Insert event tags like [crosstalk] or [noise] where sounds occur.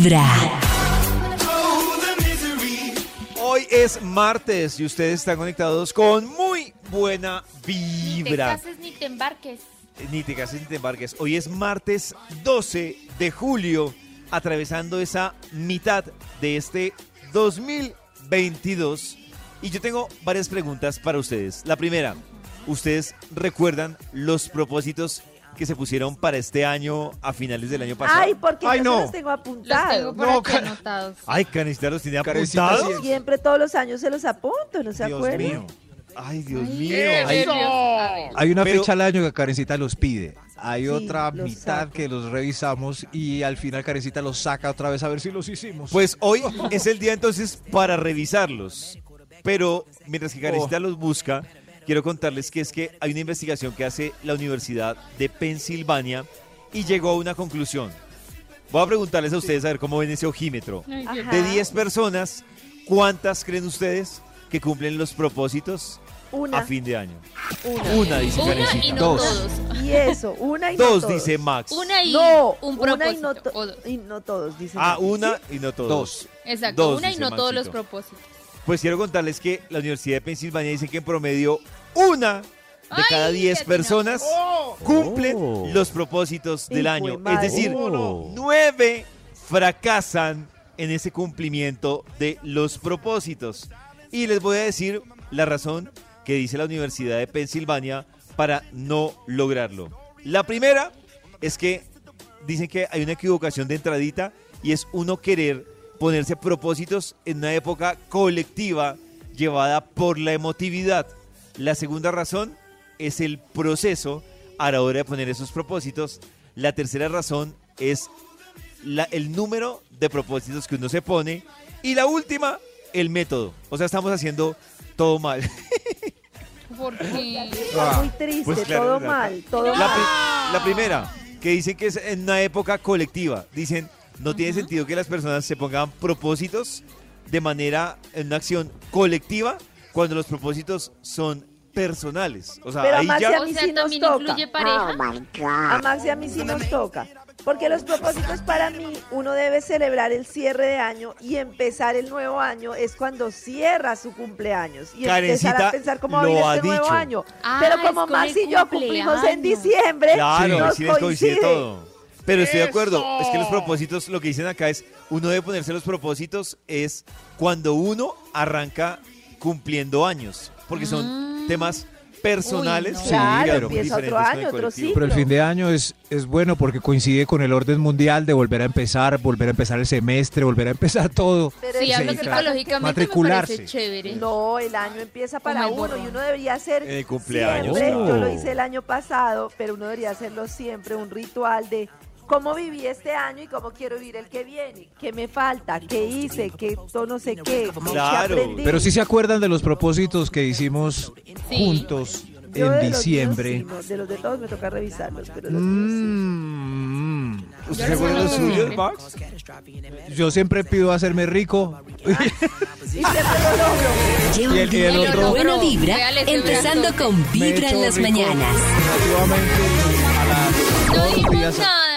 Vibra. Hoy es martes y ustedes están conectados con muy buena Ni te vibra. cases ni te embarques. Ni te cases ni te embarques. Hoy es martes 12 de julio, atravesando esa mitad de este 2022. Y yo tengo varias preguntas para ustedes. La primera, ¿ustedes recuerdan los propósitos que se pusieron para este año a finales del año pasado? Ay, porque Ay, yo no. se los tengo Los apuntados. tengo por No, aquí ca- anotados. Ay, Carecita los tenía Karencita, apuntados. sí. Siempre todos los años se los apunto, ¿no se Dios acuerdan? mío. Ay, Dios Ay, mío. qué Ay, nervios. A ver. Hay una Pero- fecha al año que Karencita los pide. Hay Sí, otra los mitad saco. que los revisamos y al final Karencita los saca otra vez a ver si los hicimos. Pues hoy es el día entonces para revisarlos. Pero mientras que Carecita los busca, quiero contarles que es que hay una investigación que hace la Universidad de Pensilvania y llegó a una conclusión. Voy a preguntarles a ustedes a ver cómo ven ese ojímetro. Ajá. De 10 personas, ¿cuántas creen ustedes que cumplen los propósitos Una, a fin de año? una. Una, dice Una y Karencita. no Dos. todos. Y eso, una y no Dos, dice Max. Una y No, un una propósito. y no, to- o dos. y no todos, dice. Ah, Maxi. una y no todos. Dos. Exacto, Dos, una y no todos los propósitos. Pues quiero contarles que la Universidad de Pensilvania dice que en promedio una de cada 10 atinamos. personas cumplen Oh. los propósitos del año. Es decir, Oh. nueve fracasan en ese cumplimiento de los propósitos. Y les voy a decir la razón que dice la Universidad de Pensilvania para no lograrlo. La primera es que dicen que hay una equivocación de entradita y es uno querer ponerse propósitos en una época colectiva llevada por la emotividad. La segunda razón es el proceso a la hora de poner esos propósitos. La tercera razón es la- el número de propósitos que uno se pone. Y la última, el método. O sea, estamos haciendo todo mal. [laughs] ¿Por qué? Está muy triste, Pues claro, todo la- mal, todo La, mal. pri- la primera, que dicen que es en una época colectiva. Dicen, no tiene sentido que las personas se pongan propósitos de manera, en una acción colectiva, cuando los propósitos son personales. O sea, Pero ahí Maxi, ya... a O mí sea, sí nos toca. incluye pareja. A Maxi a mí sí nos toca. Porque los propósitos para mí, uno debe celebrar el cierre de año y empezar el nuevo año es cuando cierra su cumpleaños y empezar a pensar cómo va a lo ir ha este nuevo año. Ah, Pero como el y yo cumplimos en diciembre, Claro, nos sí coincide. todo. Pero estoy de acuerdo, es que los propósitos, lo que dicen acá es, uno debe ponerse los propósitos es cuando uno arranca cumpliendo años, porque son Mm. temas personales. Uy, no. sí, Claro, pero otro año, otro. Pero el fin de año es, es bueno porque coincide con el orden mundial de volver a empezar, volver a empezar el semestre, volver a empezar [laughs] todo. Pero Sí, hablo claro. psicológicamente me Matricularse. chévere. No, el año empieza para Como el uno y uno debería hacer En el cumpleaños, siempre, claro. yo lo hice el año pasado, pero uno debería hacerlo siempre, un ritual de cómo viví este año y cómo quiero vivir el que viene, qué me falta, qué hice, qué to- no sé qué, qué Claro, aprendí. Pero sí se acuerdan de los propósitos que hicimos Sí. juntos Yo en de los míos diciembre. sí, no, de los de todos me toca revisarlos, pero los míos sí. Mm. ¿Usted Yo se acuerda de los suyos, Max? Yo siempre pido hacerme rico. Y [laughs] el- y día el de otro- buena vibra, empezando con Vibra en las mañanas. No dijimos nada.